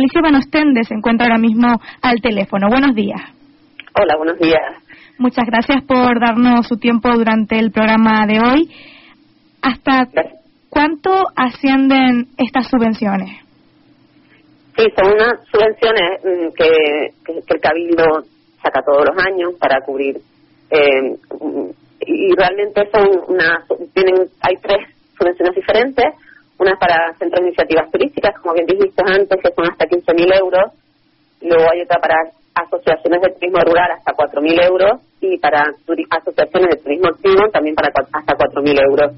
Alicia Van Ostende se encuentra ahora mismo al teléfono. Buenos días. Hola, buenos días. Muchas gracias por darnos su tiempo durante el programa de hoy. ¿Hasta cuánto ascienden estas subvenciones? Sí, son unas subvenciones mm, que, el Cabildo saca todos los años para cubrir eh, y realmente son una tienen hay tres subvenciones diferentes una para centros de iniciativas turísticas como bien dijiste antes que son hasta 15.000 euros. Luego hay otra para asociaciones de turismo rural hasta 4.000 euros. Y para asociaciones de turismo activo también para hasta 4.000 euros.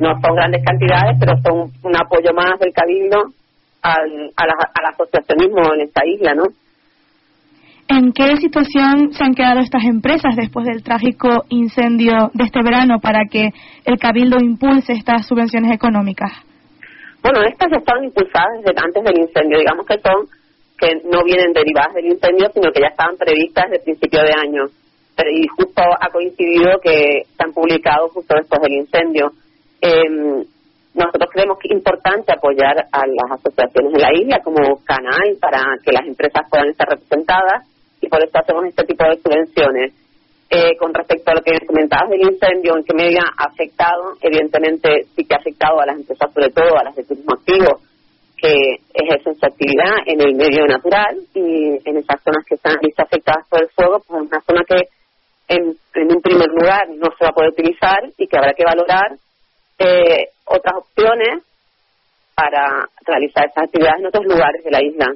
No son grandes cantidades pero son un apoyo más del cabildo al, al asociacionismo en esta isla no ¿En qué situación se han quedado estas empresas después del trágico incendio de este verano para que el Cabildo impulse estas subvenciones económicas? Bueno, estas estaban impulsadas desde antes del incendio, digamos que son que no vienen derivadas del incendio, sino que ya estaban previstas desde el principio de año. Pero, y justo ha coincidido que se han publicado justo después del incendio. Eh, nosotros creemos que es importante apoyar a las asociaciones de la isla como canal para que las empresas puedan estar representadas y por eso hacemos este tipo de subvenciones. Eh, con respecto a lo que comentabas del incendio, en qué medida ha afectado, evidentemente sí que ha afectado a las empresas, sobre todo a las de turismo activo, que ejercen su actividad en el medio natural y en esas zonas que están afectadas por el fuego, pues es una zona que en, en un primer lugar no se va a poder utilizar y que habrá que valorar eh, otras opciones para realizar esas actividades en otros lugares de la isla.